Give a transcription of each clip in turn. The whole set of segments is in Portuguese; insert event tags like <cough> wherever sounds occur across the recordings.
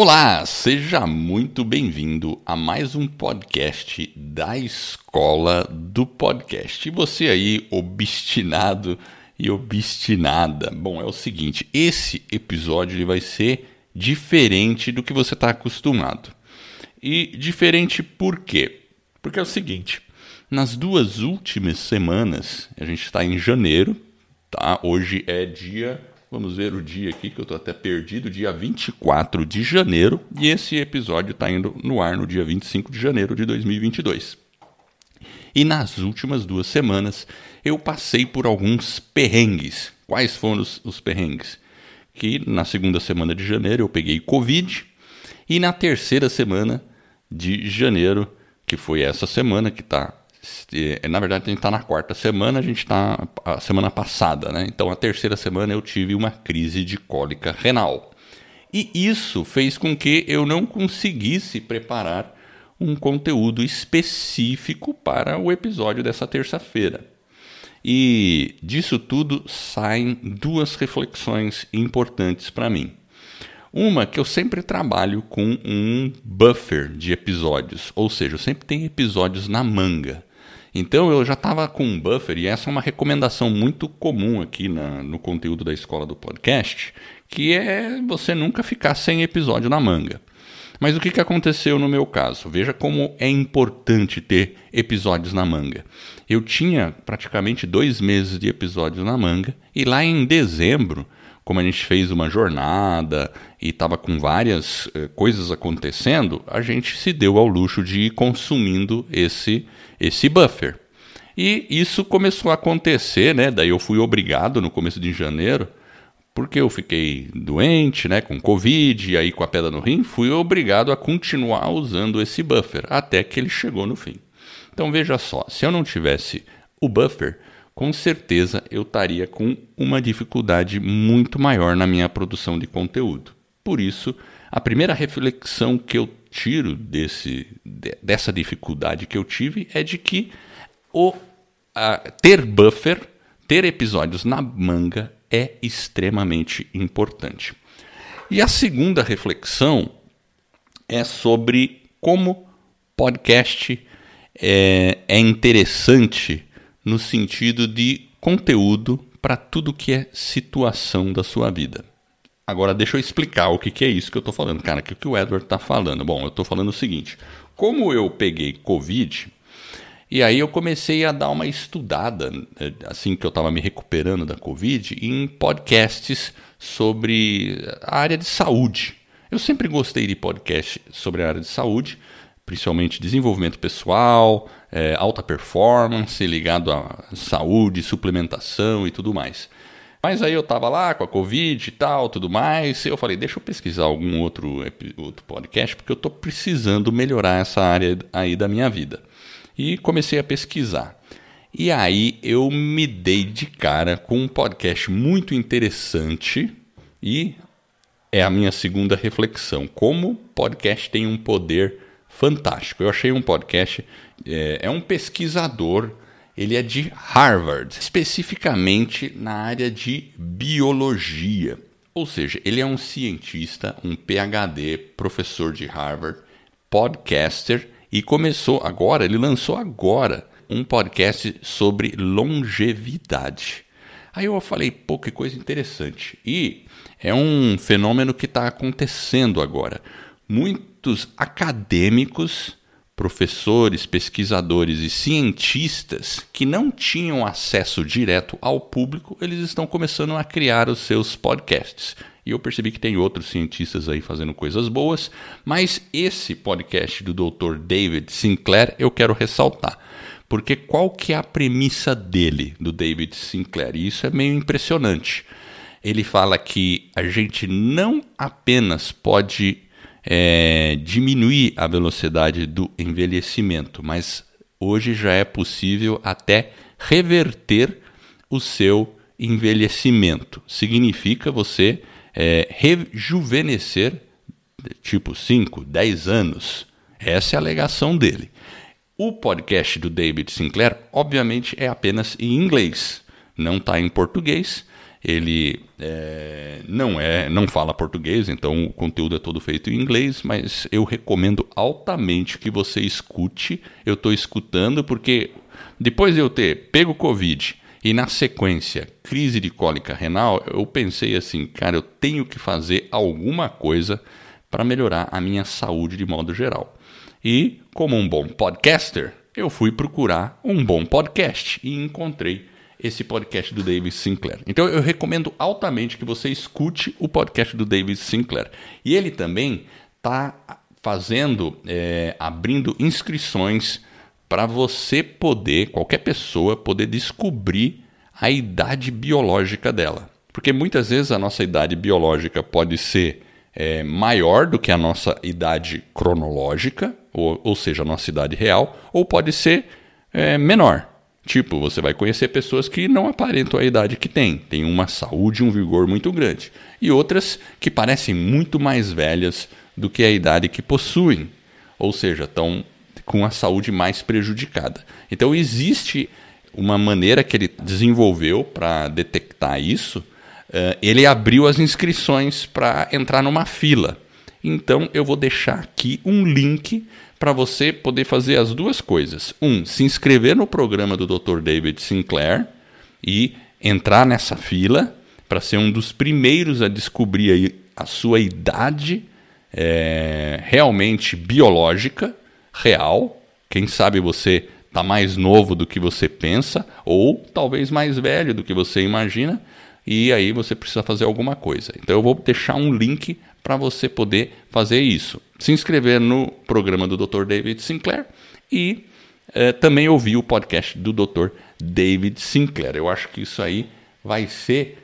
Olá, seja muito bem-vindo a mais um podcast da Escola do Podcast. E você aí, obstinado e obstinada. Bom, é o seguinte, esse episódio ele vai ser diferente do que você está acostumado. E diferente por quê? Porque é o seguinte, nas duas últimas semanas, a gente está em janeiro, tá? Hoje é dia Vamos ver o dia aqui, que eu estou até perdido, dia 24 de janeiro, e esse episódio está indo no ar no dia 25 de janeiro de 2022. E nas últimas duas semanas eu passei por alguns perrengues. Quais foram os, os perrengues? Que na segunda semana de janeiro eu peguei Covid, e na terceira semana de janeiro, que foi essa semana que está na verdade, a gente está na quarta semana, a gente está a semana passada, né? Então, a terceira semana eu tive uma crise de cólica renal. E isso fez com que eu não conseguisse preparar um conteúdo específico para o episódio dessa terça-feira. E disso tudo saem duas reflexões importantes para mim. Uma que eu sempre trabalho com um buffer de episódios, ou seja, eu sempre tenho episódios na manga. Então eu já estava com um buffer, e essa é uma recomendação muito comum aqui na, no conteúdo da escola do podcast, que é você nunca ficar sem episódio na manga. Mas o que, que aconteceu no meu caso? Veja como é importante ter episódios na manga. Eu tinha praticamente dois meses de episódios na manga, e lá em dezembro, como a gente fez uma jornada e estava com várias eh, coisas acontecendo, a gente se deu ao luxo de ir consumindo esse esse buffer. E isso começou a acontecer, né? Daí eu fui obrigado no começo de janeiro, porque eu fiquei doente, né, com Covid, e aí com a pedra no rim, fui obrigado a continuar usando esse buffer até que ele chegou no fim. Então veja só, se eu não tivesse o buffer, com certeza eu estaria com uma dificuldade muito maior na minha produção de conteúdo. Por isso, a primeira reflexão que eu tiro desse, dessa dificuldade que eu tive é de que o a, ter buffer, ter episódios na manga é extremamente importante. E a segunda reflexão é sobre como podcast é, é interessante no sentido de conteúdo para tudo que é situação da sua vida. Agora, deixa eu explicar o que, que é isso que eu estou falando. Cara, o que, que o Edward está falando? Bom, eu estou falando o seguinte: como eu peguei Covid, e aí eu comecei a dar uma estudada, né, assim que eu estava me recuperando da Covid, em podcasts sobre a área de saúde. Eu sempre gostei de podcast sobre a área de saúde, principalmente desenvolvimento pessoal, é, alta performance, ligado à saúde, suplementação e tudo mais. Mas aí eu tava lá com a Covid e tal, tudo mais. Eu falei, deixa eu pesquisar algum outro, outro podcast, porque eu tô precisando melhorar essa área aí da minha vida. E comecei a pesquisar. E aí eu me dei de cara com um podcast muito interessante e é a minha segunda reflexão. Como podcast tem um poder fantástico. Eu achei um podcast, é, é um pesquisador ele é de Harvard, especificamente na área de biologia. Ou seja, ele é um cientista, um PhD, professor de Harvard, podcaster e começou agora, ele lançou agora um podcast sobre longevidade. Aí eu falei, pô, que coisa interessante. E é um fenômeno que está acontecendo agora. Muitos acadêmicos professores, pesquisadores e cientistas que não tinham acesso direto ao público, eles estão começando a criar os seus podcasts. E eu percebi que tem outros cientistas aí fazendo coisas boas, mas esse podcast do Dr. David Sinclair eu quero ressaltar. Porque qual que é a premissa dele, do David Sinclair? E isso é meio impressionante. Ele fala que a gente não apenas pode é, diminuir a velocidade do envelhecimento, mas hoje já é possível até reverter o seu envelhecimento. Significa você é, rejuvenescer tipo 5, 10 anos. Essa é a alegação dele. O podcast do David Sinclair, obviamente, é apenas em inglês, não está em português. Ele é, não é, não fala português, então o conteúdo é todo feito em inglês, mas eu recomendo altamente que você escute. Eu estou escutando porque depois de eu ter pego Covid e na sequência crise de cólica renal, eu pensei assim, cara, eu tenho que fazer alguma coisa para melhorar a minha saúde de modo geral. E como um bom podcaster, eu fui procurar um bom podcast e encontrei esse podcast do David Sinclair. Então eu recomendo altamente que você escute o podcast do David Sinclair. E ele também está fazendo, é, abrindo inscrições para você poder, qualquer pessoa, poder descobrir a idade biológica dela. Porque muitas vezes a nossa idade biológica pode ser é, maior do que a nossa idade cronológica, ou, ou seja, a nossa idade real, ou pode ser é, menor. Tipo, você vai conhecer pessoas que não aparentam a idade que têm, têm uma saúde e um vigor muito grande, e outras que parecem muito mais velhas do que a idade que possuem, ou seja, estão com a saúde mais prejudicada. Então, existe uma maneira que ele desenvolveu para detectar isso. Uh, ele abriu as inscrições para entrar numa fila. Então, eu vou deixar aqui um link para você poder fazer as duas coisas. Um, se inscrever no programa do Dr. David Sinclair e entrar nessa fila para ser um dos primeiros a descobrir a sua idade é, realmente biológica, real. Quem sabe você está mais novo do que você pensa, ou talvez mais velho do que você imagina, e aí você precisa fazer alguma coisa. Então eu vou deixar um link para você poder fazer isso. Se inscrever no programa do Dr. David Sinclair e é, também ouvir o podcast do Dr. David Sinclair. Eu acho que isso aí vai ser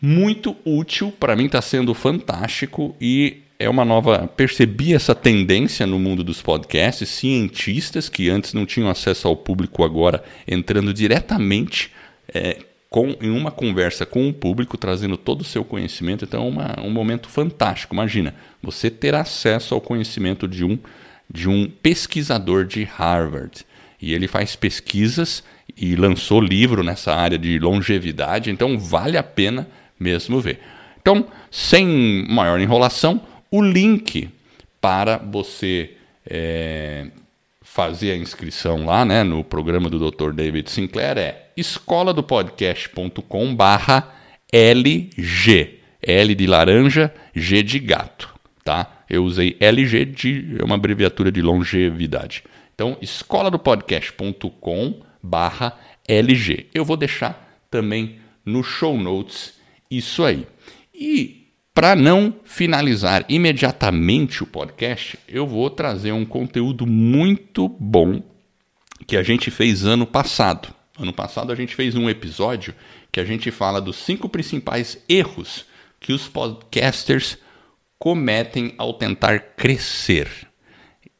muito útil. Para mim está sendo fantástico e é uma nova. Percebi essa tendência no mundo dos podcasts, cientistas que antes não tinham acesso ao público, agora entrando diretamente é, com, em uma conversa com o público, trazendo todo o seu conhecimento. Então é uma, um momento fantástico. Imagina, você ter acesso ao conhecimento de um, de um pesquisador de Harvard. E ele faz pesquisas e lançou livro nessa área de longevidade, então vale a pena mesmo ver. Então, sem maior enrolação, o link para você é, fazer a inscrição lá né, no programa do Dr. David Sinclair é escoladopodcast.com barra LG. L de laranja, G de gato. Tá? Eu usei LG, de, é uma abreviatura de longevidade. Então, escoladopodcast.com barra LG. Eu vou deixar também no show notes isso aí. E para não finalizar imediatamente o podcast, eu vou trazer um conteúdo muito bom que a gente fez ano passado. Ano passado a gente fez um episódio que a gente fala dos cinco principais erros que os podcasters cometem ao tentar crescer.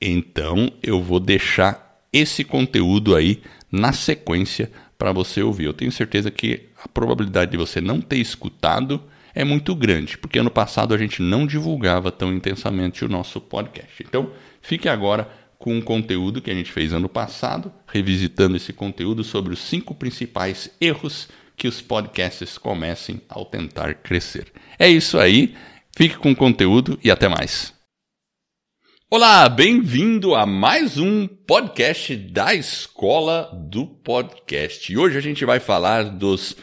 Então eu vou deixar esse conteúdo aí na sequência para você ouvir. Eu tenho certeza que a probabilidade de você não ter escutado é muito grande, porque ano passado a gente não divulgava tão intensamente o nosso podcast. Então, fique agora com um conteúdo que a gente fez ano passado, revisitando esse conteúdo sobre os cinco principais erros que os podcasts comecem ao tentar crescer. É isso aí, fique com o conteúdo e até mais. Olá, bem-vindo a mais um podcast da Escola do Podcast. E hoje a gente vai falar dos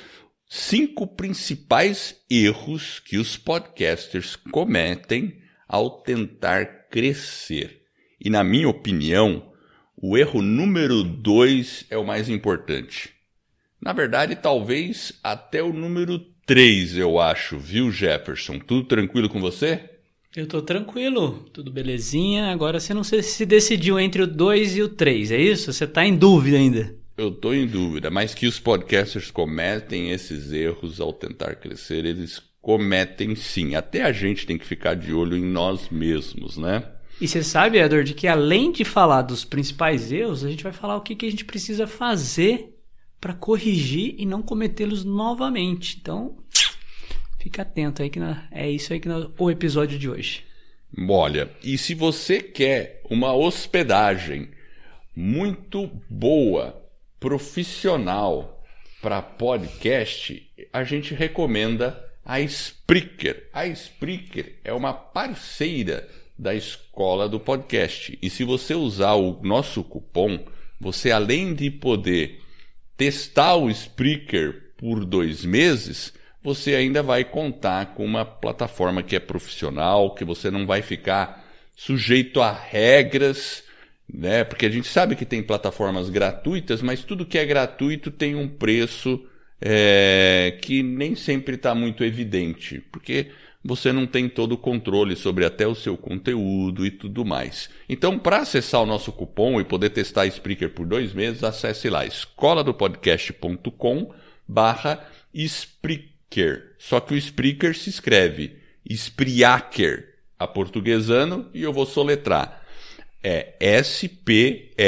cinco principais erros que os podcasters cometem ao tentar crescer. E, na minha opinião, o erro número dois é o mais importante. Na verdade, talvez até o número três, eu acho, viu, Jefferson? Tudo tranquilo com você? Eu tô tranquilo, tudo belezinha. Agora você não se decidiu entre o 2 e o 3, é isso? Você tá em dúvida ainda? Eu estou em dúvida, mas que os podcasters cometem esses erros ao tentar crescer, eles cometem sim. Até a gente tem que ficar de olho em nós mesmos, né? E você sabe, Edward, que além de falar dos principais erros, a gente vai falar o que, que a gente precisa fazer para corrigir e não cometê-los novamente. Então, fica atento aí que é isso aí que nós, o episódio de hoje. Olha, e se você quer uma hospedagem muito boa profissional para podcast, a gente recomenda a Spreaker. A Spreaker é uma parceira da escola do podcast. E se você usar o nosso cupom, você além de poder testar o Spreaker por dois meses, você ainda vai contar com uma plataforma que é profissional, que você não vai ficar sujeito a regras, né? Porque a gente sabe que tem plataformas gratuitas, mas tudo que é gratuito tem um preço é, que nem sempre está muito evidente, porque você não tem todo o controle sobre até o seu conteúdo e tudo mais. Então, para acessar o nosso cupom e poder testar a Spreaker por dois meses, acesse lá escola do podcast.com barra Spreaker. Só que o Spreaker se escreve Spreaker, a portuguesando, e eu vou soletrar. É S-P-R-E-A-K-E-R.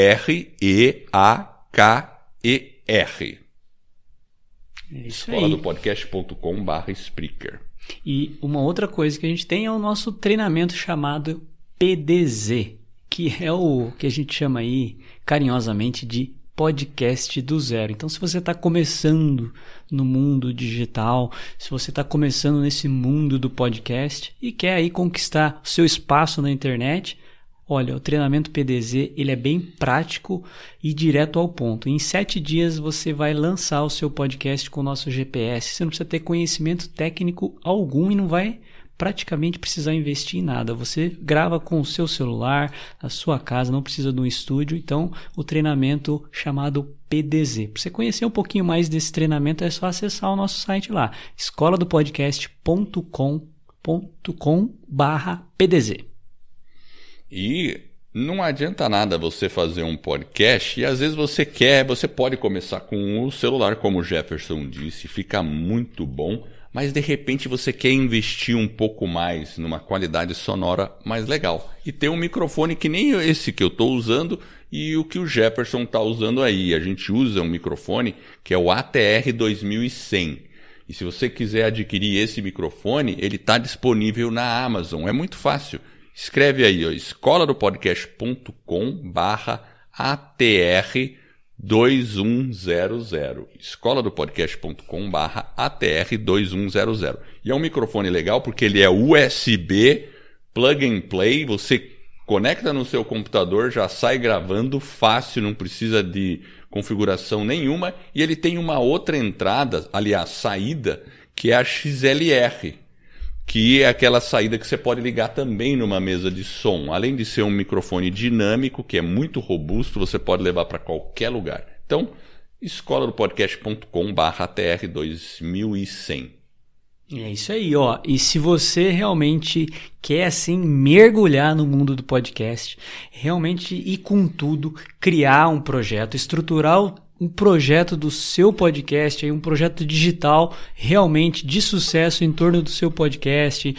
Escola do podcast.com barra Spreaker. E uma outra coisa que a gente tem é o nosso treinamento chamado PDZ, que é o que a gente chama aí carinhosamente de podcast do zero. Então, se você está começando no mundo digital, se você está começando nesse mundo do podcast e quer aí conquistar o seu espaço na internet, Olha, o treinamento PDZ ele é bem prático e direto ao ponto. Em sete dias você vai lançar o seu podcast com o nosso GPS. Você não precisa ter conhecimento técnico algum e não vai praticamente precisar investir em nada. Você grava com o seu celular, a sua casa, não precisa de um estúdio. Então, o treinamento chamado PDZ. Para você conhecer um pouquinho mais desse treinamento, é só acessar o nosso site lá, escola do podcast.com.com/pdz. E não adianta nada você fazer um podcast e às vezes você quer, você pode começar com o celular, como o Jefferson disse, fica muito bom, mas de repente você quer investir um pouco mais numa qualidade sonora mais legal e ter um microfone que nem esse que eu estou usando e o que o Jefferson está usando aí. A gente usa um microfone que é o ATR 2100. E se você quiser adquirir esse microfone, ele está disponível na Amazon. É muito fácil. Escreve aí, ó, escola do podcast.com barra ATR 2100. Escola do podcast.com barra ATR 2100. E é um microfone legal porque ele é USB, plug and play, você conecta no seu computador, já sai gravando fácil, não precisa de configuração nenhuma, e ele tem uma outra entrada, aliás, saída, que é a XLR que é aquela saída que você pode ligar também numa mesa de som. Além de ser um microfone dinâmico, que é muito robusto, você pode levar para qualquer lugar. Então, escola do podcast.com barra TR 2100. É isso aí, ó. E se você realmente quer assim mergulhar no mundo do podcast, realmente ir com tudo, criar um projeto, estruturar um projeto do seu podcast, um projeto digital realmente de sucesso em torno do seu podcast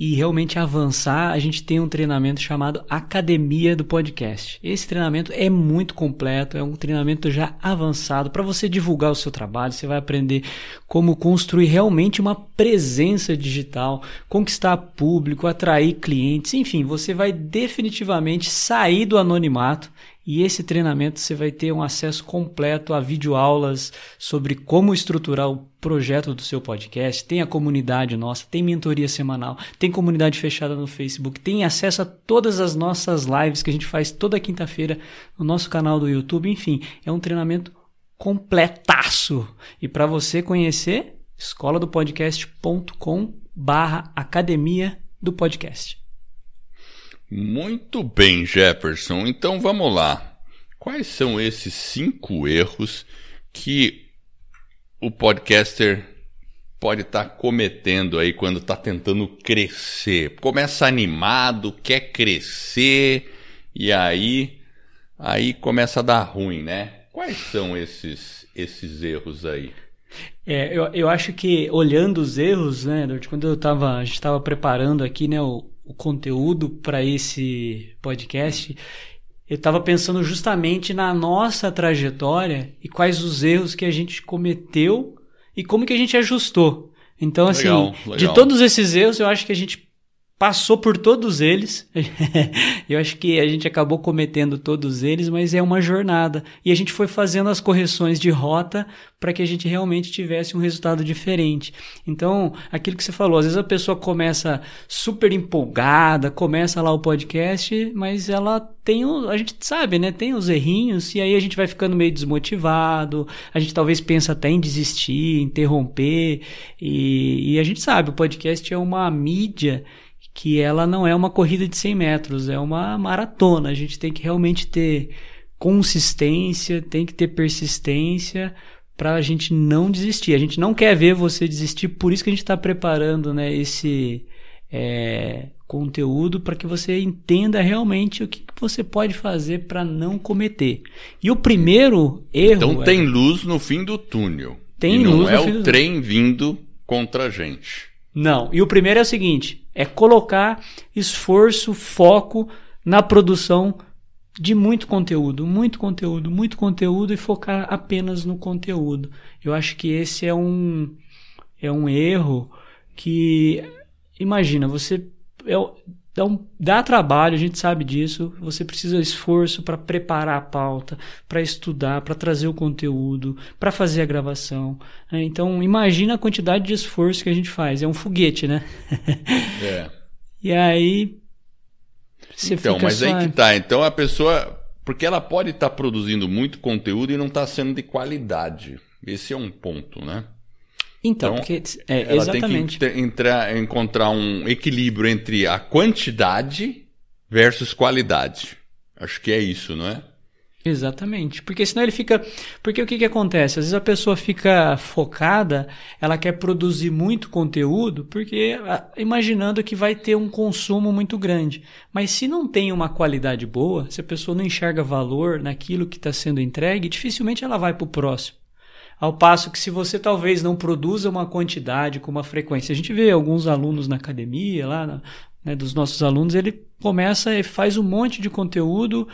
e realmente avançar, a gente tem um treinamento chamado Academia do Podcast. Esse treinamento é muito completo, é um treinamento já avançado para você divulgar o seu trabalho. Você vai aprender como construir realmente uma presença digital, conquistar público, atrair clientes, enfim, você vai definitivamente sair do anonimato e esse treinamento você vai ter um acesso completo a videoaulas sobre como estruturar o projeto do seu podcast. Tem a comunidade nossa, tem mentoria semanal, tem comunidade fechada no Facebook, tem acesso a todas as nossas lives que a gente faz toda quinta-feira no nosso canal do YouTube. Enfim, é um treinamento completaço. E para você conhecer, escola do podcast.com barra academia do podcast. Muito bem, Jefferson. Então vamos lá. Quais são esses cinco erros que o podcaster pode estar tá cometendo aí quando está tentando crescer? Começa animado, quer crescer e aí aí começa a dar ruim, né? Quais são esses esses erros aí? É, eu, eu acho que olhando os erros, né, quando eu tava, a gente estava preparando aqui, né, o, o conteúdo para esse podcast, eu estava pensando justamente na nossa trajetória e quais os erros que a gente cometeu e como que a gente ajustou. Então, assim, legal, legal. de todos esses erros, eu acho que a gente passou por todos eles. <laughs> Eu acho que a gente acabou cometendo todos eles, mas é uma jornada. E a gente foi fazendo as correções de rota para que a gente realmente tivesse um resultado diferente. Então, aquilo que você falou, às vezes a pessoa começa super empolgada, começa lá o podcast, mas ela tem, a gente sabe, né, tem os errinhos e aí a gente vai ficando meio desmotivado, a gente talvez pensa até em desistir, interromper, e, e a gente sabe, o podcast é uma mídia que ela não é uma corrida de 100 metros, é uma maratona. A gente tem que realmente ter consistência, tem que ter persistência para a gente não desistir. A gente não quer ver você desistir, por isso que a gente está preparando né, esse é, conteúdo para que você entenda realmente o que, que você pode fazer para não cometer. E o primeiro erro. Então tem é... luz no fim do túnel. Tem e luz não é o trem vindo contra a gente. Não. E o primeiro é o seguinte: é colocar esforço, foco na produção de muito conteúdo, muito conteúdo, muito conteúdo e focar apenas no conteúdo. Eu acho que esse é um é um erro que imagina, você é, dá, um, dá trabalho, a gente sabe disso. Você precisa de esforço para preparar a pauta, para estudar, para trazer o conteúdo, para fazer a gravação. Né? Então, imagina a quantidade de esforço que a gente faz. É um foguete, né? <laughs> É. e aí. Você então, fica mas só... aí que tá. Então a pessoa. Porque ela pode estar tá produzindo muito conteúdo e não está sendo de qualidade. Esse é um ponto, né? Então, então porque, é, ela exatamente. tem que entrar, encontrar um equilíbrio entre a quantidade versus qualidade. Acho que é isso, não é? Exatamente. Porque senão ele fica. Porque o que, que acontece? Às vezes a pessoa fica focada, ela quer produzir muito conteúdo, porque imaginando que vai ter um consumo muito grande. Mas se não tem uma qualidade boa, se a pessoa não enxerga valor naquilo que está sendo entregue, dificilmente ela vai para o próximo. Ao passo que se você talvez não produza uma quantidade com uma frequência, a gente vê alguns alunos na academia, lá né, dos nossos alunos, ele começa e faz um monte de conteúdo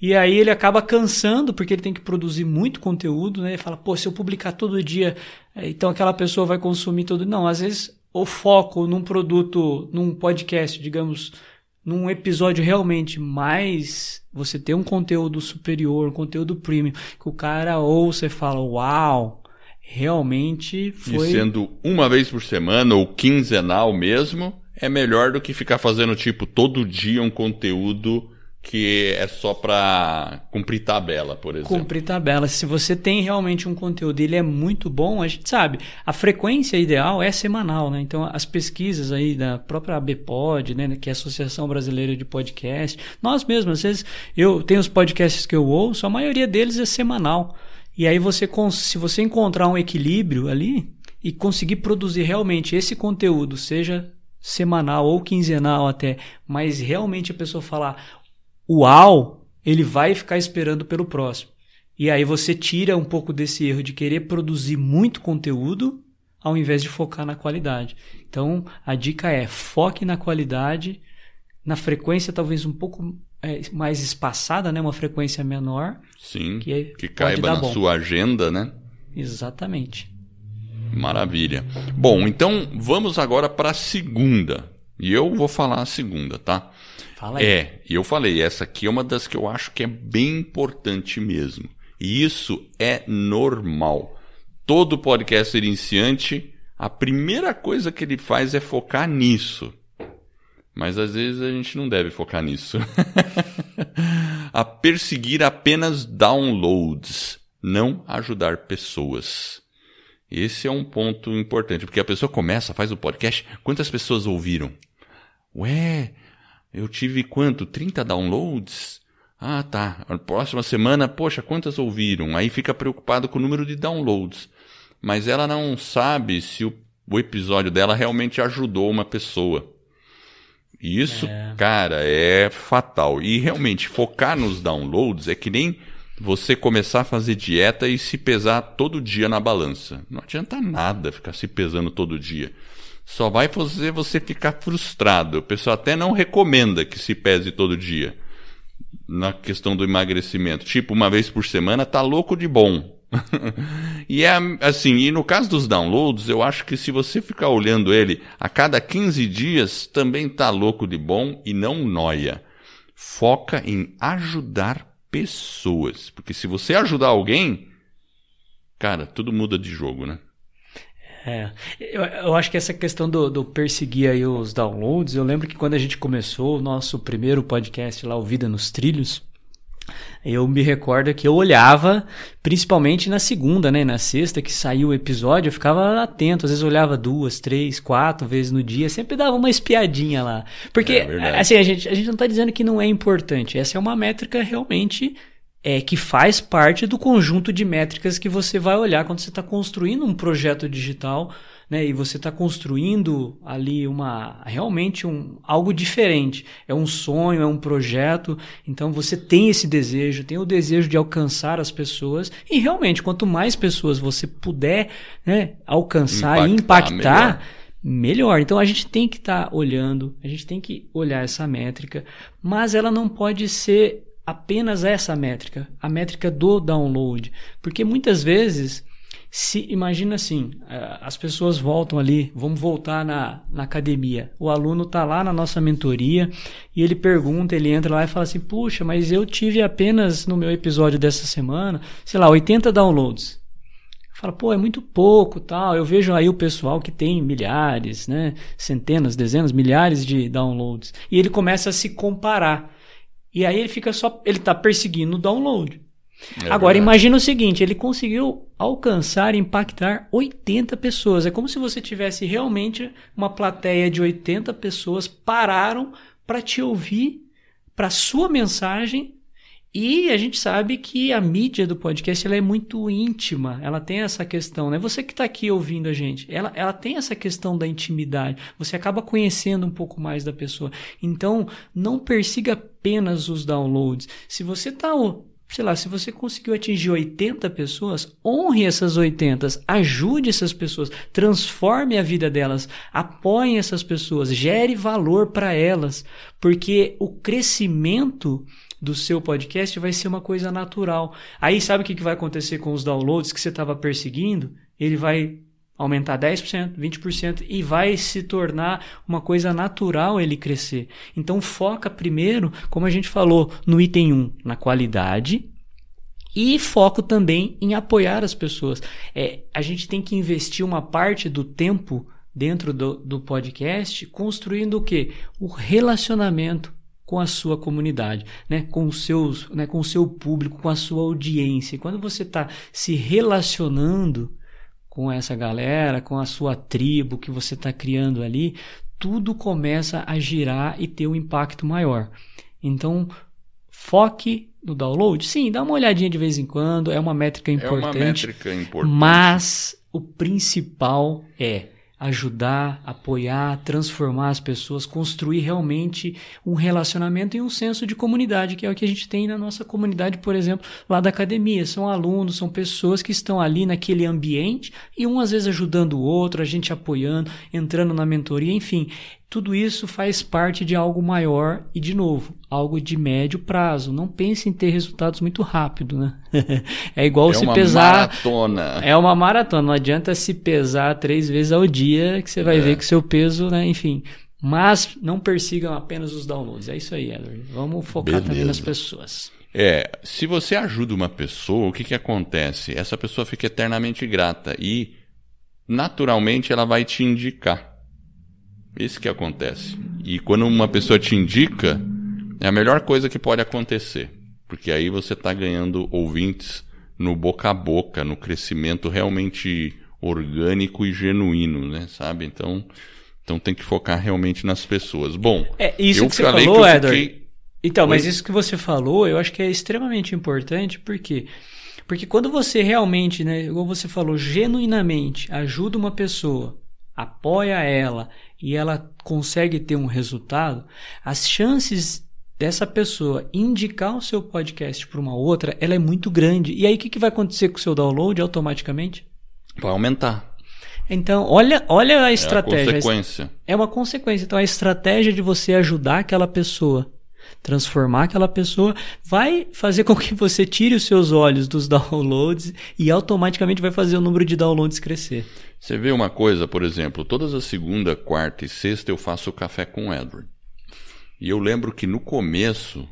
e aí ele acaba cansando porque ele tem que produzir muito conteúdo, né? Ele fala, pô, se eu publicar todo dia, eh, então aquela pessoa vai consumir todo. Não, às vezes o foco num produto, num podcast, digamos, num episódio realmente mais você ter um conteúdo superior, um conteúdo premium, que o cara ouça e fala, uau, realmente foi... E sendo uma vez por semana ou quinzenal mesmo, é melhor do que ficar fazendo tipo todo dia um conteúdo que é só para cumprir tabela, por exemplo. Cumprir tabela. Se você tem realmente um conteúdo e ele é muito bom, a gente sabe, a frequência ideal é semanal, né? Então, as pesquisas aí da própria ABPOD, né, que é a Associação Brasileira de Podcast, nós mesmos, às vezes, eu tenho os podcasts que eu ouço, a maioria deles é semanal. E aí você, se você encontrar um equilíbrio ali e conseguir produzir realmente esse conteúdo, seja semanal ou quinzenal até, mas realmente a pessoa falar, uau, ele vai ficar esperando pelo próximo. E aí você tira um pouco desse erro de querer produzir muito conteúdo ao invés de focar na qualidade. Então, a dica é foque na qualidade, na frequência talvez um pouco é, mais espaçada, né? uma frequência menor. Sim, que, que caiba na bom. sua agenda, né? Exatamente. Maravilha. Bom, então vamos agora para a segunda. E eu vou falar a segunda, tá? Fala aí. É, e eu falei, essa aqui é uma das que eu acho que é bem importante mesmo. E isso é normal. Todo podcaster iniciante, a primeira coisa que ele faz é focar nisso. Mas às vezes a gente não deve focar nisso. <laughs> a perseguir apenas downloads, não ajudar pessoas. Esse é um ponto importante, porque a pessoa começa, faz o podcast, quantas pessoas ouviram? Ué, eu tive quanto? 30 downloads? Ah, tá. A próxima semana, poxa, quantas ouviram? Aí fica preocupado com o número de downloads. Mas ela não sabe se o, o episódio dela realmente ajudou uma pessoa. Isso, é. cara, é fatal. E realmente, focar nos downloads é que nem você começar a fazer dieta e se pesar todo dia na balança. Não adianta nada ficar se pesando todo dia só vai fazer você ficar frustrado. O pessoal até não recomenda que se pese todo dia na questão do emagrecimento. Tipo, uma vez por semana tá louco de bom. <laughs> e é assim, e no caso dos downloads, eu acho que se você ficar olhando ele a cada 15 dias, também tá louco de bom e não noia. Foca em ajudar pessoas. Porque se você ajudar alguém, cara, tudo muda de jogo, né? É, eu, eu, acho que essa questão do, do, perseguir aí os downloads, eu lembro que quando a gente começou o nosso primeiro podcast lá, o Vida nos Trilhos, eu me recordo que eu olhava, principalmente na segunda, né? Na sexta que saiu o episódio, eu ficava atento. Às vezes olhava duas, três, quatro vezes no dia, sempre dava uma espiadinha lá. Porque, é assim, a gente, a gente não está dizendo que não é importante. Essa é uma métrica realmente é que faz parte do conjunto de métricas que você vai olhar quando você está construindo um projeto digital né? E você está construindo ali uma realmente um algo diferente. É um sonho, é um projeto. Então você tem esse desejo, tem o desejo de alcançar as pessoas e realmente quanto mais pessoas você puder né, alcançar impactar, e impactar melhor. melhor. Então a gente tem que estar tá olhando, a gente tem que olhar essa métrica, mas ela não pode ser apenas essa métrica, a métrica do download, porque muitas vezes se imagina assim, é, as pessoas voltam ali, vamos voltar na, na academia. O aluno está lá na nossa mentoria e ele pergunta, ele entra lá e fala assim: "Puxa, mas eu tive apenas no meu episódio dessa semana, sei lá, 80 downloads". Fala, pô, é muito pouco, tal. Eu vejo aí o pessoal que tem milhares, né, centenas, dezenas, milhares de downloads. E ele começa a se comparar. E aí ele fica só, ele está perseguindo o download. É Agora, verdade. imagina o seguinte: ele conseguiu alcançar e impactar 80 pessoas. É como se você tivesse realmente uma plateia de 80 pessoas pararam para te ouvir, para sua mensagem. E a gente sabe que a mídia do podcast ela é muito íntima, ela tem essa questão, né? Você que está aqui ouvindo a gente, ela, ela tem essa questão da intimidade. Você acaba conhecendo um pouco mais da pessoa. Então, não persiga apenas os downloads. Se você está sei lá, se você conseguiu atingir 80 pessoas, honre essas 80, ajude essas pessoas, transforme a vida delas, apoie essas pessoas, gere valor para elas, porque o crescimento do seu podcast vai ser uma coisa natural. Aí sabe o que vai acontecer com os downloads que você estava perseguindo? Ele vai aumentar 10%, 20% e vai se tornar uma coisa natural ele crescer. Então foca primeiro, como a gente falou no item 1, na qualidade e foco também em apoiar as pessoas. É, a gente tem que investir uma parte do tempo dentro do, do podcast construindo o que? O relacionamento com a sua comunidade, né? com, os seus, né? com o seu público, com a sua audiência. quando você está se relacionando com essa galera, com a sua tribo que você está criando ali, tudo começa a girar e ter um impacto maior. Então, foque no download. Sim, dá uma olhadinha de vez em quando, é uma métrica importante. É uma métrica importante. Mas o principal é ajudar, apoiar, transformar as pessoas, construir realmente um relacionamento e um senso de comunidade, que é o que a gente tem na nossa comunidade, por exemplo, lá da academia. São alunos, são pessoas que estão ali naquele ambiente e um às vezes ajudando o outro, a gente apoiando, entrando na mentoria, enfim. Tudo isso faz parte de algo maior e, de novo, algo de médio prazo. Não pense em ter resultados muito rápido, né? <laughs> é igual é se pesar. É uma maratona. É uma maratona. Não adianta se pesar três vezes ao dia que você vai é. ver que seu peso, né? Enfim. Mas não persigam apenas os downloads. É isso aí, Edward. Vamos focar Beleza. também nas pessoas. É, se você ajuda uma pessoa, o que, que acontece? Essa pessoa fica eternamente grata e, naturalmente, ela vai te indicar. Isso que acontece. E quando uma pessoa te indica, é a melhor coisa que pode acontecer. Porque aí você está ganhando ouvintes no boca a boca, no crescimento realmente orgânico e genuíno, né? Sabe? Então, então tem que focar realmente nas pessoas. Bom, é isso que você falou, que fiquei... Então, Oi? mas isso que você falou, eu acho que é extremamente importante, porque porque quando você realmente, né, igual você falou, genuinamente ajuda uma pessoa, apoia ela e ela consegue ter um resultado, as chances dessa pessoa indicar o seu podcast para uma outra, ela é muito grande. E aí o que, que vai acontecer com o seu download automaticamente? Vai aumentar. Então, olha, olha a estratégia. É uma consequência. É uma consequência. Então, a estratégia de você ajudar aquela pessoa transformar aquela pessoa, vai fazer com que você tire os seus olhos dos <laughs> downloads e automaticamente vai fazer o número de downloads crescer. Você vê uma coisa, por exemplo, todas as segunda, quarta e sexta eu faço café com o Edward. E eu lembro que no começo,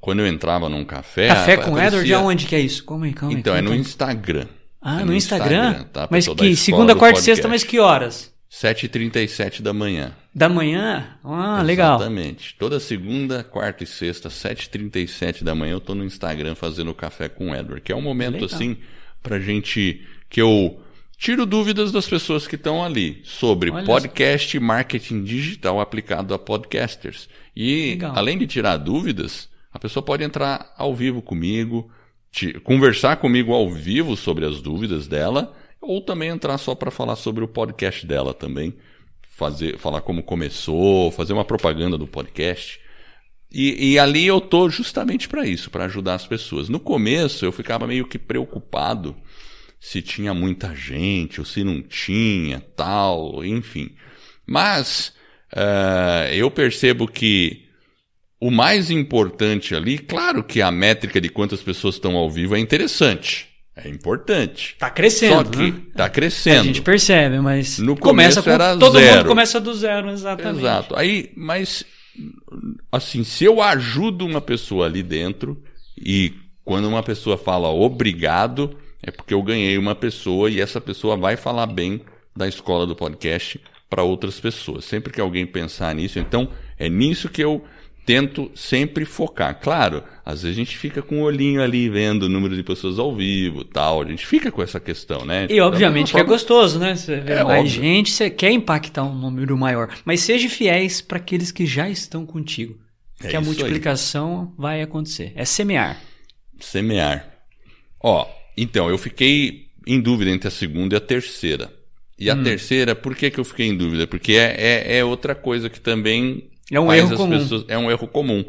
quando eu entrava num café. Café com aparecia... Edward, aonde que é isso? Como aí, calma aí. Então, é no Instagram. Ah, é no, no Instagram? Instagram tá? Mas que segunda, quarta e sexta, mas que horas? 7h37 da manhã. Da manhã? Ah, legal. Exatamente. Toda segunda, quarta e sexta, 7h37 da manhã, eu tô no Instagram fazendo café com o Edward, que é um momento legal. assim pra gente que eu tiro dúvidas das pessoas que estão ali sobre Olha podcast e marketing digital aplicado a podcasters. E legal. além de tirar dúvidas, a pessoa pode entrar ao vivo comigo, te, conversar comigo ao vivo sobre as dúvidas dela ou também entrar só para falar sobre o podcast dela também, fazer, falar como começou, fazer uma propaganda do podcast. E, e ali eu tô justamente para isso, para ajudar as pessoas. No começo eu ficava meio que preocupado se tinha muita gente ou se não tinha, tal, enfim. Mas uh, eu percebo que o mais importante ali, claro que a métrica de quantas pessoas estão ao vivo é interessante. É importante. Tá crescendo. Só que né? tá crescendo. A gente percebe, mas no começa com, era todo zero. mundo começa do zero, exatamente. Exato. Aí, mas assim, se eu ajudo uma pessoa ali dentro e quando uma pessoa fala obrigado, é porque eu ganhei uma pessoa e essa pessoa vai falar bem da escola do podcast para outras pessoas. Sempre que alguém pensar nisso, então é nisso que eu tento sempre focar. Claro, às vezes a gente fica com o olhinho ali vendo o número de pessoas ao vivo tal. A gente fica com essa questão, né? E obviamente que é gostoso, né? Você vê é mais óbvio. gente, você quer impactar um número maior. Mas seja fiéis para aqueles que já estão contigo. É que a multiplicação aí. vai acontecer. É semear. Semear. Ó, então, eu fiquei em dúvida entre a segunda e a terceira. E a hum. terceira, por que, que eu fiquei em dúvida? Porque é, é, é outra coisa que também é um erro comum. Pessoas, é um erro comum.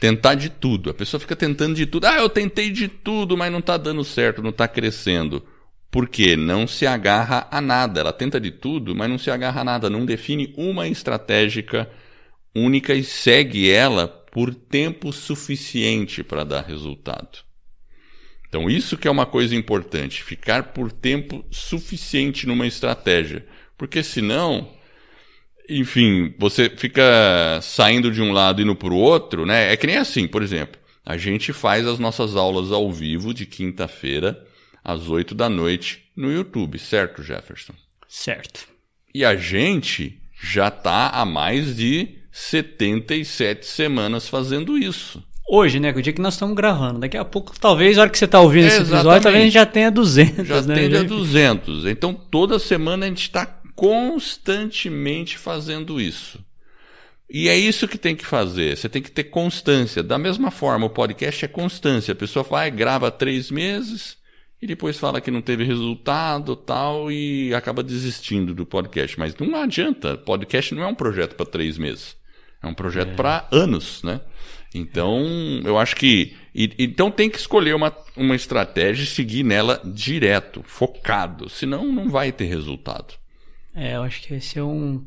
Tentar de tudo. A pessoa fica tentando de tudo. Ah, eu tentei de tudo, mas não está dando certo, não está crescendo. Por quê? Não se agarra a nada. Ela tenta de tudo, mas não se agarra a nada. Não define uma estratégia única e segue ela por tempo suficiente para dar resultado. Então, isso que é uma coisa importante, ficar por tempo suficiente numa estratégia. Porque senão, enfim, você fica saindo de um lado e indo para o outro, né? É que nem assim, por exemplo, a gente faz as nossas aulas ao vivo de quinta-feira, às 8 da noite, no YouTube, certo, Jefferson? Certo. E a gente já está há mais de 77 semanas fazendo isso. Hoje, né? O dia que nós estamos gravando. Daqui a pouco, talvez, a hora que você está ouvindo é, esse episódio, talvez a gente já tenha 200. Já né? tenha 200. Então, toda semana a gente está constantemente fazendo isso. E é isso que tem que fazer. Você tem que ter constância. Da mesma forma, o podcast é constância. A pessoa vai, grava três meses e depois fala que não teve resultado tal e acaba desistindo do podcast. Mas não adianta. Podcast não é um projeto para três meses. É um projeto é. para anos, né? Então, eu acho que. E, então tem que escolher uma, uma estratégia e seguir nela direto, focado. Senão não vai ter resultado. É, eu acho que esse é um,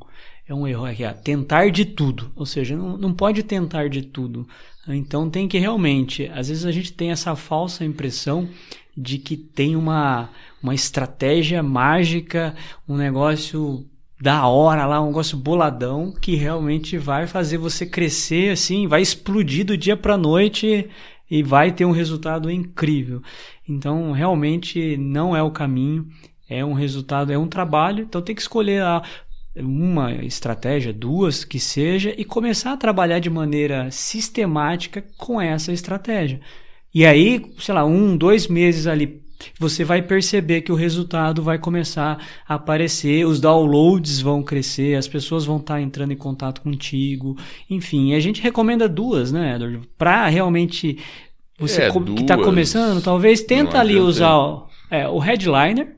é um erro aqui. É tentar de tudo. Ou seja, não, não pode tentar de tudo. Então tem que realmente. Às vezes a gente tem essa falsa impressão de que tem uma, uma estratégia mágica, um negócio da hora lá, um negócio boladão que realmente vai fazer você crescer assim, vai explodir do dia para noite e vai ter um resultado incrível. Então, realmente não é o caminho é um resultado, é um trabalho, então tem que escolher a, uma estratégia, duas que seja, e começar a trabalhar de maneira sistemática com essa estratégia. E aí, sei lá, um, dois meses ali, você vai perceber que o resultado vai começar a aparecer, os downloads vão crescer, as pessoas vão estar entrando em contato contigo, enfim. a gente recomenda duas, né, Edward? Para realmente você é, que está começando, talvez tenta ali usar é, o headliner,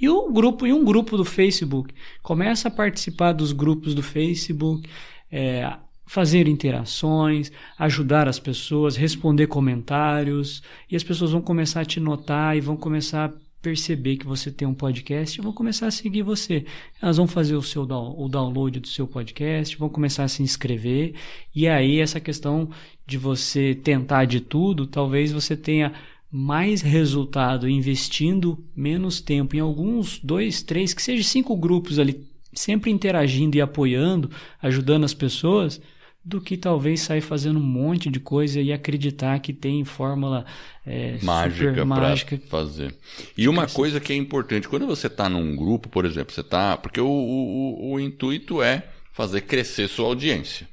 e o grupo e um grupo do Facebook. Começa a participar dos grupos do Facebook, é, fazer interações, ajudar as pessoas, responder comentários. E as pessoas vão começar a te notar e vão começar a perceber que você tem um podcast e vão começar a seguir você. Elas vão fazer o seu o download do seu podcast, vão começar a se inscrever. E aí essa questão de você tentar de tudo, talvez você tenha mais resultado investindo menos tempo em alguns dois, três, que seja cinco grupos ali, sempre interagindo e apoiando, ajudando as pessoas do que talvez sair fazendo um monte de coisa e acreditar que tem fórmula é, mágica para fazer. E uma coisa que é importante, quando você está num grupo, por exemplo, você está. Porque o, o, o intuito é fazer crescer sua audiência.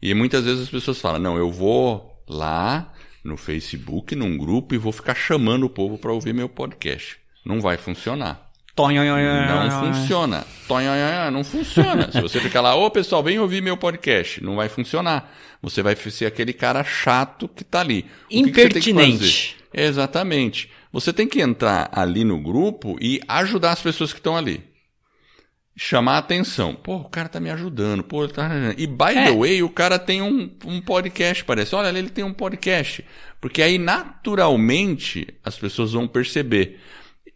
E muitas vezes as pessoas falam: não, eu vou lá no Facebook, num grupo, e vou ficar chamando o povo para ouvir meu podcast. Não vai funcionar. Não funciona. Não funciona. Se você ficar lá, ô pessoal, vem ouvir meu podcast, não vai funcionar. Você vai ser aquele cara chato que tá ali. Impertinente. Que que Exatamente. Você tem que entrar ali no grupo e ajudar as pessoas que estão ali. Chamar a atenção. Pô, o cara tá me ajudando. Pô, tá... E by é. the way, o cara tem um, um podcast, parece. Olha, ele tem um podcast. Porque aí, naturalmente, as pessoas vão perceber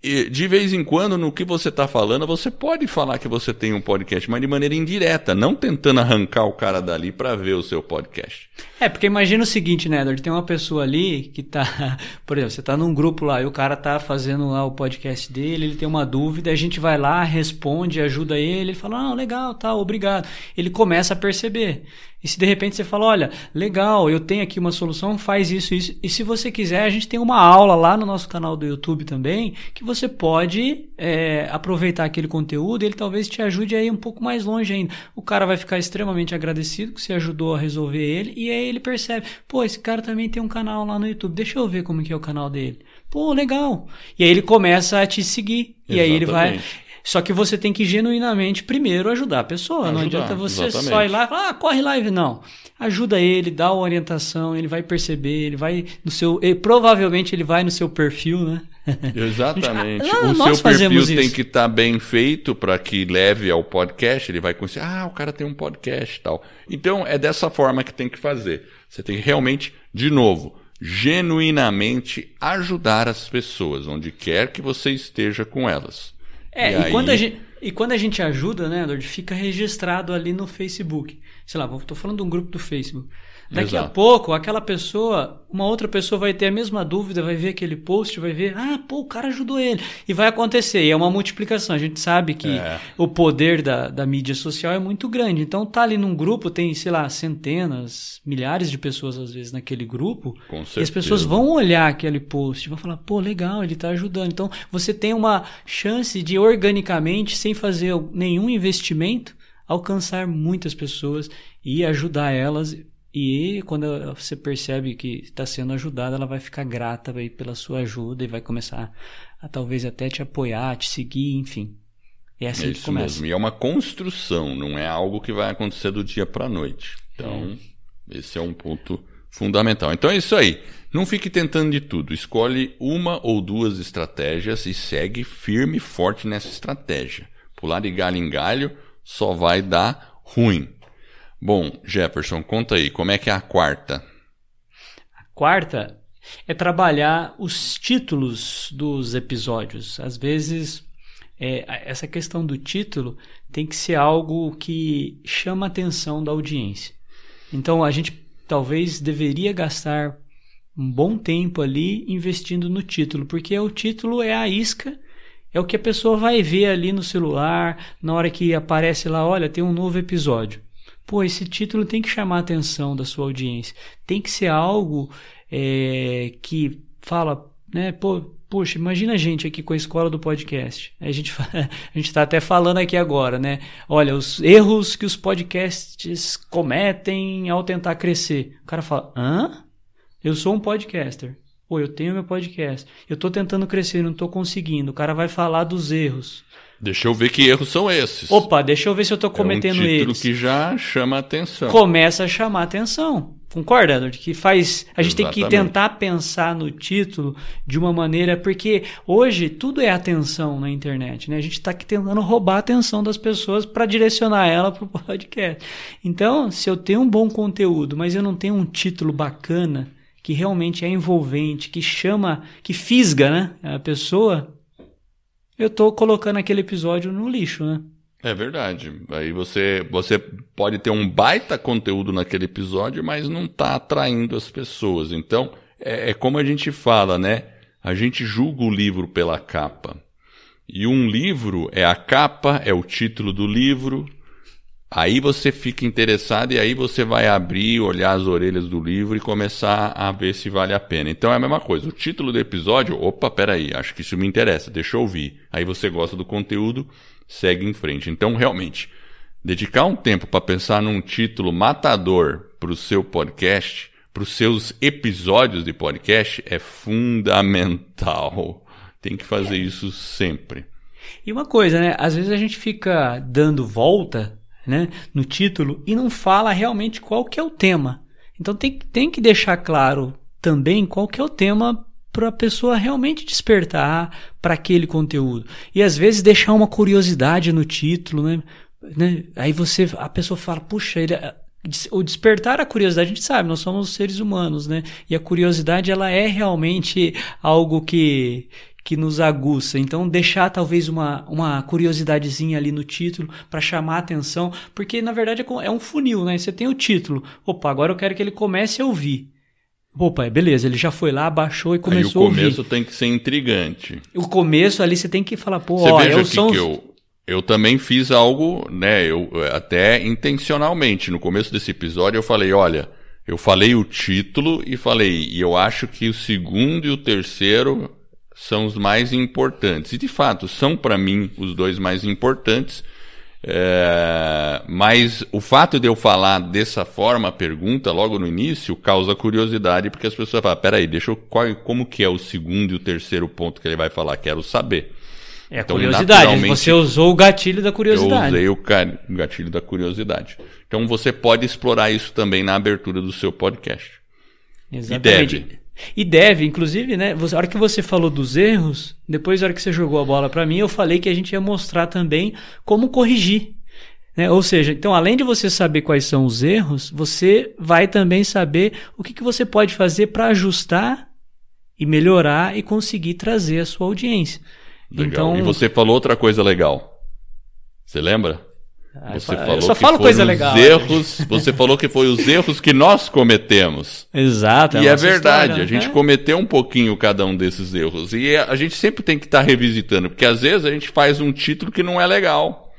de vez em quando, no que você está falando, você pode falar que você tem um podcast, mas de maneira indireta, não tentando arrancar o cara dali para ver o seu podcast. É, porque imagina o seguinte, né, Edward? Tem uma pessoa ali que tá, <laughs> por exemplo, você tá num grupo lá e o cara tá fazendo lá o podcast dele, ele tem uma dúvida, a gente vai lá, responde, ajuda ele, ele fala, ah, legal, tá, obrigado. Ele começa a perceber. E se de repente você fala, olha, legal, eu tenho aqui uma solução, faz isso, isso. E se você quiser, a gente tem uma aula lá no nosso canal do YouTube também, que você pode é, aproveitar aquele conteúdo, ele talvez te ajude a ir um pouco mais longe ainda. O cara vai ficar extremamente agradecido que você ajudou a resolver ele, e aí ele percebe, pô, esse cara também tem um canal lá no YouTube, deixa eu ver como que é o canal dele. Pô, legal. E aí ele começa a te seguir. Exatamente. E aí ele vai. Só que você tem que genuinamente primeiro ajudar a pessoa. Ajudar, não adianta você exatamente. só ir lá e falar, ah, corre live. Não. Ajuda ele, dá a orientação, ele vai perceber, ele vai no seu. Ele, provavelmente ele vai no seu perfil, né? <laughs> Exatamente. Ah, o seu perfil tem que estar tá bem feito para que leve ao podcast. Ele vai conhecer, ah, o cara tem um podcast e tal. Então é dessa forma que tem que fazer. Você tem que realmente, de novo, genuinamente ajudar as pessoas, onde quer que você esteja com elas. É, e, e aí... quando a gente, e quando a gente ajuda, né, Edward, fica registrado ali no Facebook. Sei lá, estou falando de um grupo do Facebook. Daqui Exato. a pouco, aquela pessoa, uma outra pessoa vai ter a mesma dúvida, vai ver aquele post, vai ver, ah, pô, o cara ajudou ele. E vai acontecer. E é uma multiplicação. A gente sabe que é. o poder da, da mídia social é muito grande. Então, tá ali num grupo, tem, sei lá, centenas, milhares de pessoas, às vezes, naquele grupo. Com certeza. E as pessoas vão olhar aquele post vão falar, pô, legal, ele tá ajudando. Então, você tem uma chance de, organicamente, sem fazer nenhum investimento, alcançar muitas pessoas e ajudar elas e quando você percebe que está sendo ajudada, ela vai ficar grata pela sua ajuda e vai começar a talvez até te apoiar, te seguir, enfim. É assim é que começa. Mesmo. E é uma construção, não é algo que vai acontecer do dia para a noite. Então, é. esse é um ponto fundamental. Então é isso aí. Não fique tentando de tudo. Escolhe uma ou duas estratégias e segue firme e forte nessa estratégia. Pular de galho em galho só vai dar ruim. Bom, Jefferson, conta aí, como é que é a quarta? A quarta é trabalhar os títulos dos episódios. Às vezes, é, essa questão do título tem que ser algo que chama a atenção da audiência. Então, a gente talvez deveria gastar um bom tempo ali investindo no título, porque o título é a isca, é o que a pessoa vai ver ali no celular, na hora que aparece lá, olha, tem um novo episódio pô, esse título tem que chamar a atenção da sua audiência. Tem que ser algo é, que fala, né, pô, Puxa, imagina a gente aqui com a escola do podcast. A gente <laughs> a gente está até falando aqui agora, né? Olha, os erros que os podcasts cometem ao tentar crescer. O cara fala: hã? Eu sou um podcaster. Pô, eu tenho meu podcast. Eu estou tentando crescer, não estou conseguindo. O cara vai falar dos erros. Deixa eu ver que erros são esses. Opa, deixa eu ver se eu estou cometendo. É um título eles. que já chama atenção. Começa a chamar atenção. Concorda, Edward? Que faz. A gente Exatamente. tem que tentar pensar no título de uma maneira. Porque hoje tudo é atenção na internet, né? A gente está tentando roubar a atenção das pessoas para direcionar ela para o <laughs> podcast. Então, se eu tenho um bom conteúdo, mas eu não tenho um título bacana, que realmente é envolvente, que chama, que fisga né, a pessoa, eu tô colocando aquele episódio no lixo, né? É verdade. Aí você, você pode ter um baita conteúdo naquele episódio, mas não está atraindo as pessoas. Então, é, é como a gente fala, né? A gente julga o livro pela capa. E um livro é a capa, é o título do livro, Aí você fica interessado e aí você vai abrir, olhar as orelhas do livro e começar a ver se vale a pena. Então é a mesma coisa. O título do episódio, opa, peraí, acho que isso me interessa, deixa eu ouvir. Aí você gosta do conteúdo, segue em frente. Então, realmente, dedicar um tempo para pensar num título matador para o seu podcast, para os seus episódios de podcast, é fundamental. Tem que fazer isso sempre. E uma coisa, né? Às vezes a gente fica dando volta né, no título e não fala realmente qual que é o tema. Então tem, tem que deixar claro também qual que é o tema para a pessoa realmente despertar para aquele conteúdo. E às vezes deixar uma curiosidade no título, né? né? Aí você, a pessoa fala, puxa, ele, o despertar a curiosidade, a gente sabe, nós somos seres humanos, né? E a curiosidade, ela é realmente algo que, que nos aguça. Então, deixar talvez uma, uma curiosidadezinha ali no título para chamar a atenção, porque na verdade é, é um funil, né? Você tem o título, opa, agora eu quero que ele comece a ouvir. Opa, beleza, ele já foi lá, baixou e começou a ouvir. o começo tem que ser intrigante. O começo ali você tem que falar, pô, você ó, veja que eu, eu também fiz algo, né, eu até intencionalmente. No começo desse episódio eu falei, olha, eu falei o título e falei, e eu acho que o segundo e o terceiro são os mais importantes. E de fato, são para mim os dois mais importantes. É, mas o fato de eu falar dessa forma a pergunta logo no início causa curiosidade, porque as pessoas falam, peraí, deixa eu, qual, como que é o segundo e o terceiro ponto que ele vai falar? Quero saber. É a então, curiosidade, você usou o gatilho da curiosidade. Eu usei o gatilho da curiosidade. Então você pode explorar isso também na abertura do seu podcast. Exatamente. E deve. E deve, inclusive, né? a hora que você falou dos erros, depois, a hora que você jogou a bola para mim, eu falei que a gente ia mostrar também como corrigir. Né? Ou seja, então, além de você saber quais são os erros, você vai também saber o que, que você pode fazer para ajustar e melhorar e conseguir trazer a sua audiência. Legal. Então, e você falou outra coisa legal. Você lembra? Você falou eu só falo coisa legal. Erros, <laughs> você falou que foi os erros que nós cometemos. Exato. É e é verdade, história, a gente é? cometeu um pouquinho cada um desses erros. E a gente sempre tem que estar tá revisitando, porque às vezes a gente faz um título que não é legal.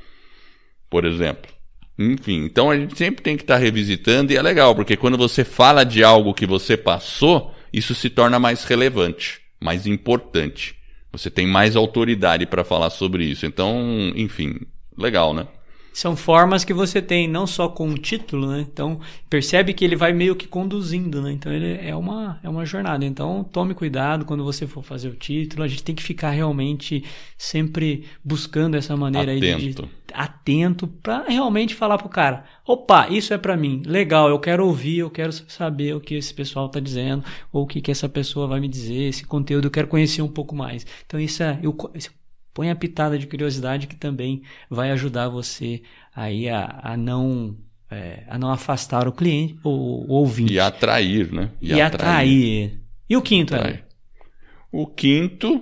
Por exemplo. Enfim, então a gente sempre tem que estar tá revisitando e é legal, porque quando você fala de algo que você passou, isso se torna mais relevante, mais importante. Você tem mais autoridade para falar sobre isso. Então, enfim, legal, né? São formas que você tem, não só com o título, né? Então, percebe que ele vai meio que conduzindo, né? Então, ele é uma, é uma jornada. Então, tome cuidado quando você for fazer o título. A gente tem que ficar realmente sempre buscando essa maneira atento. aí de, de atento para realmente falar pro cara: opa, isso é para mim, legal, eu quero ouvir, eu quero saber o que esse pessoal tá dizendo, ou o que, que essa pessoa vai me dizer, esse conteúdo eu quero conhecer um pouco mais. Então, isso é. Eu, põe a pitada de curiosidade que também vai ajudar você aí a, a não é, a não afastar o cliente, o, o ouvinte. E atrair, né? E, e atrair. atrair. E o quinto, é? O quinto,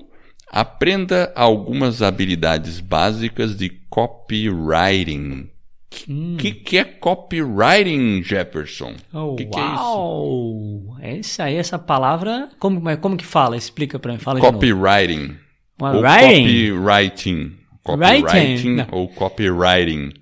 aprenda algumas habilidades básicas de copywriting. O hum. que, que é copywriting, Jefferson? Oh, que, que é isso? É isso aí, essa palavra. Como, como que fala? Explica para mim. Fala copywriting. Ou copywriting. Copywriting ou copywriting.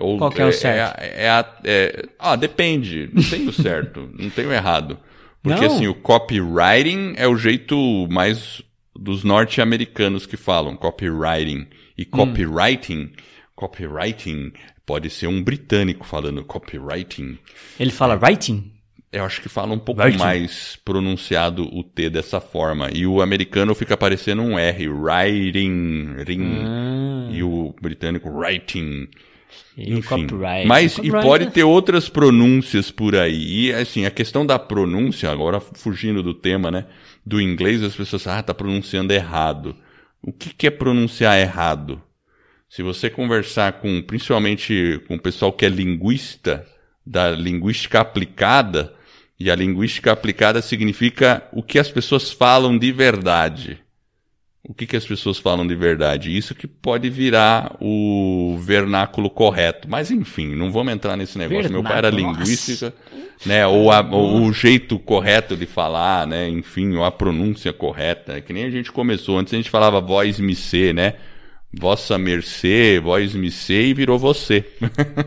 Ou, Qual que é o certo? É, é, é, ah, depende. Não tenho certo. <laughs> não tenho errado. Porque não. assim, o copywriting é o jeito mais dos norte-americanos que falam copywriting. E hum. copywriting, hum. copywriting pode ser um britânico falando copywriting. Ele fala writing? Eu acho que fala um pouco mais pronunciado o T dessa forma. E o americano fica parecendo um R, writing, ring, ah. e o britânico writing. E Enfim, mas e pode é ter outras pronúncias por aí. E assim, a questão da pronúncia, agora fugindo do tema, né? Do inglês, as pessoas ah, tá pronunciando errado. O que, que é pronunciar errado? Se você conversar com, principalmente com o pessoal que é linguista, da linguística aplicada, e a linguística aplicada significa o que as pessoas falam de verdade. o que, que as pessoas falam de verdade. Isso que pode virar o vernáculo correto. Mas enfim, não vamos entrar nesse negócio. Vernáculo, Meu pai era linguística, né? Ou, a, ou, o jeito correto de falar, né? Enfim, ou a pronúncia correta. Que nem a gente começou. Antes a gente falava voz ser, né? Vossa mercê, me sei e virou você.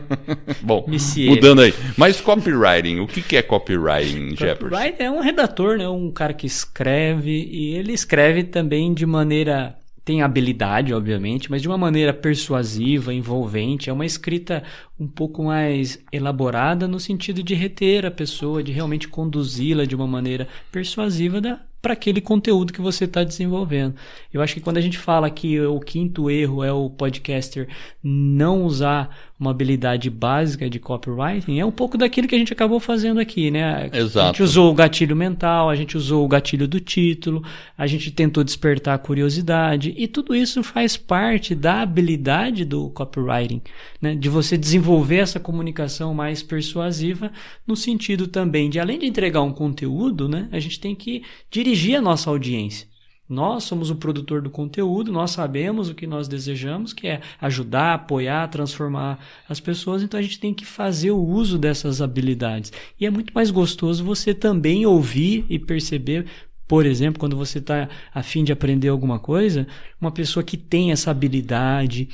<laughs> Bom, Monsieur. mudando aí. Mas copywriting, o que, que é copywriting, Jefferson? Copywriting é um redator, né? Um cara que escreve e ele escreve também de maneira tem habilidade, obviamente, mas de uma maneira persuasiva, envolvente. É uma escrita um pouco mais elaborada no sentido de reter a pessoa, de realmente conduzi-la de uma maneira persuasiva da, para aquele conteúdo que você está desenvolvendo. Eu acho que quando a gente fala que o quinto erro é o podcaster não usar uma habilidade básica de copywriting, é um pouco daquilo que a gente acabou fazendo aqui, né? Exato. A gente usou o gatilho mental, a gente usou o gatilho do título, a gente tentou despertar a curiosidade, e tudo isso faz parte da habilidade do copywriting, né? De você desenvolver essa comunicação mais persuasiva, no sentido também de, além de entregar um conteúdo, né? A gente tem que dirigir a nossa audiência. Nós somos o produtor do conteúdo, nós sabemos o que nós desejamos, que é ajudar, apoiar, transformar as pessoas, então a gente tem que fazer o uso dessas habilidades. E é muito mais gostoso você também ouvir e perceber por exemplo, quando você está a fim de aprender alguma coisa, uma pessoa que tem essa habilidade,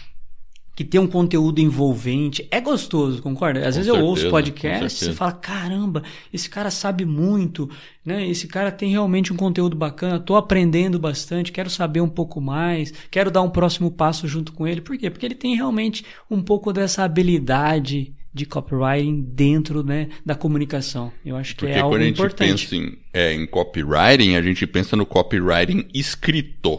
que tem um conteúdo envolvente. É gostoso, concorda? Às com vezes certeza, eu ouço podcast e fala, caramba, esse cara sabe muito, né? Esse cara tem realmente um conteúdo bacana, tô aprendendo bastante, quero saber um pouco mais, quero dar um próximo passo junto com ele. Por quê? Porque ele tem realmente um pouco dessa habilidade de copywriting dentro né, da comunicação. Eu acho que Porque é algo quando a gente importante. pensa em, é, em copywriting, a gente pensa no copywriting escrito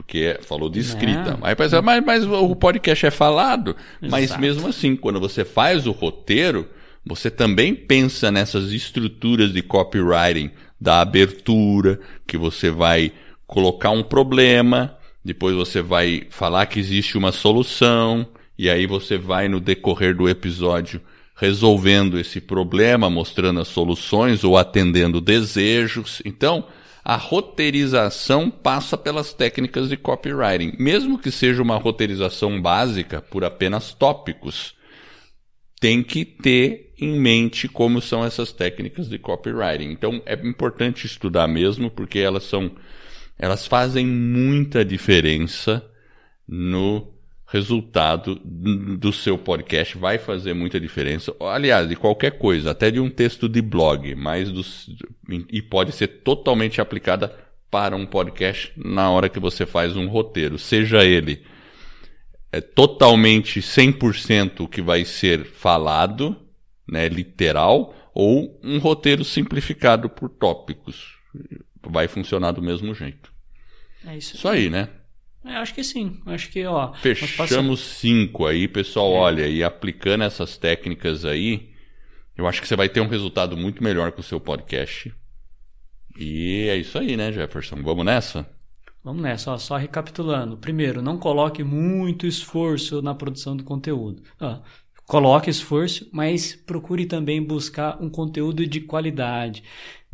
porque falou de escrita. Aí pensa, mas, mas o podcast é falado. Exato. Mas mesmo assim, quando você faz o roteiro, você também pensa nessas estruturas de copywriting, da abertura, que você vai colocar um problema, depois você vai falar que existe uma solução, e aí você vai no decorrer do episódio resolvendo esse problema, mostrando as soluções ou atendendo desejos. Então, a roteirização passa pelas técnicas de copywriting, mesmo que seja uma roteirização básica por apenas tópicos. Tem que ter em mente como são essas técnicas de copywriting. Então é importante estudar mesmo, porque elas são elas fazem muita diferença no resultado do seu podcast vai fazer muita diferença. Aliás, de qualquer coisa, até de um texto de blog, mas dos, e pode ser totalmente aplicada para um podcast na hora que você faz um roteiro, seja ele é totalmente 100% que vai ser falado, né, literal, ou um roteiro simplificado por tópicos. Vai funcionar do mesmo jeito. É isso. Isso aí, né? Eu acho que sim. Acho que, ó. Fechamos passamos... cinco aí, pessoal. É. Olha, e aplicando essas técnicas aí, eu acho que você vai ter um resultado muito melhor com o seu podcast. E é isso aí, né, Jefferson? Vamos nessa? Vamos nessa, ó, só recapitulando. Primeiro, não coloque muito esforço na produção do conteúdo. Ó, coloque esforço, mas procure também buscar um conteúdo de qualidade.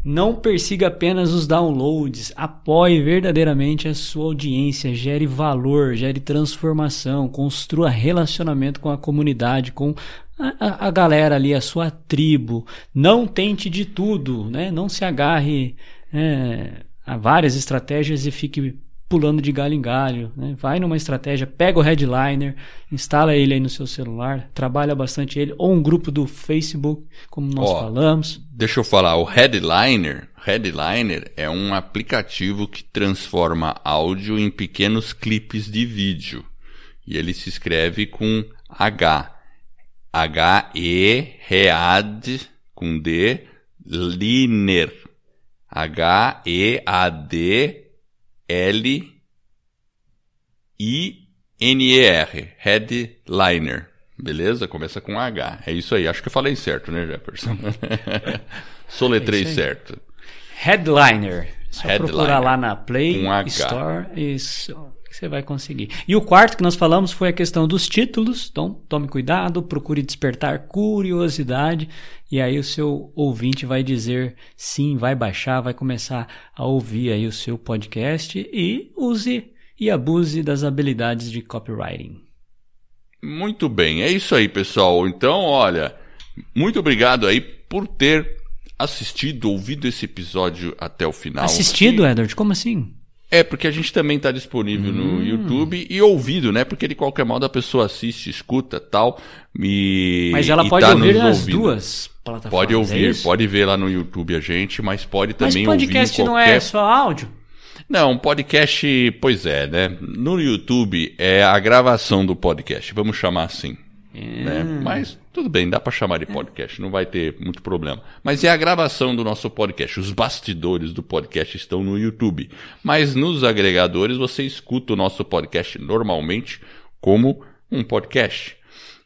Não persiga apenas os downloads, apoie verdadeiramente a sua audiência, gere valor, gere transformação, construa relacionamento com a comunidade, com a, a, galera ali, a sua tribo. Não tente de tudo, né? Não se agarre é, a várias estratégias e fique pulando de galho em galho. Né? Vai numa estratégia, pega o headliner, instala ele aí no seu celular, trabalha bastante ele, ou um grupo do Facebook, como nós Ó, falamos. Deixa eu falar, o headliner, headliner é um aplicativo que transforma áudio em pequenos clipes de vídeo. E ele se escreve com H. H-E-R-A-D com D, liner. H-E-A-D L I N E R, headliner. Beleza? Começa com H. É isso aí. Acho que eu falei certo, né, Jefferson? <laughs> Soletrei é certo. Headliner. Só Headliner. procurar lá na Play Store. Isso você vai conseguir. E o quarto que nós falamos foi a questão dos títulos. Então, tome cuidado, procure despertar curiosidade. E aí o seu ouvinte vai dizer sim, vai baixar, vai começar a ouvir aí o seu podcast e use e abuse das habilidades de copywriting. Muito bem, é isso aí, pessoal. Então, olha, muito obrigado aí por ter assistido, ouvido esse episódio até o final. Assistido, e... Edward? Como assim? É, porque a gente também está disponível hum. no YouTube e ouvido, né? Porque de qualquer modo a pessoa assiste, escuta tal. E, mas ela pode tá ouvir nas ouvindo. duas plataformas. Pode é ouvir, é pode ver lá no YouTube a gente, mas pode também ouvir. Mas podcast qualquer... não é só áudio? Não, podcast, pois é, né? No YouTube é a gravação do podcast, vamos chamar assim. Né? Hum. Mas tudo bem, dá para chamar de podcast, não vai ter muito problema. Mas é a gravação do nosso podcast. Os bastidores do podcast estão no YouTube. Mas nos agregadores você escuta o nosso podcast normalmente como um podcast.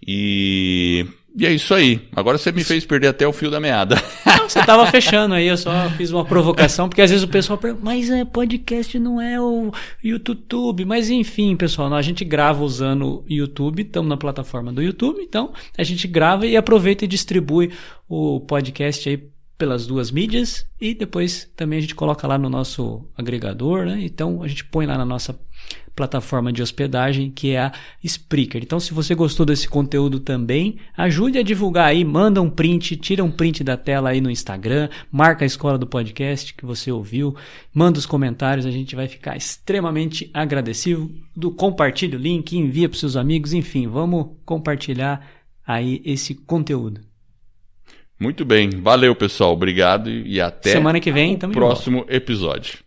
E e é isso aí. Agora você me fez perder até o fio da meada. Não, <laughs> você estava fechando aí, eu só fiz uma provocação, porque às vezes o pessoal pergunta, mas é, podcast não é o YouTube. Mas enfim, pessoal, a gente grava usando o YouTube, estamos na plataforma do YouTube, então a gente grava e aproveita e distribui o podcast aí pelas duas mídias e depois também a gente coloca lá no nosso agregador, né? Então a gente põe lá na nossa plataforma de hospedagem que é a Spreaker. Então, se você gostou desse conteúdo também, ajude a divulgar aí, manda um print, tira um print da tela aí no Instagram, marca a escola do podcast que você ouviu, manda os comentários, a gente vai ficar extremamente agradecido. Do compartilha o link, envia para seus amigos, enfim, vamos compartilhar aí esse conteúdo. Muito bem, valeu pessoal, obrigado e até semana que vem, o próximo episódio.